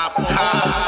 hop, hop.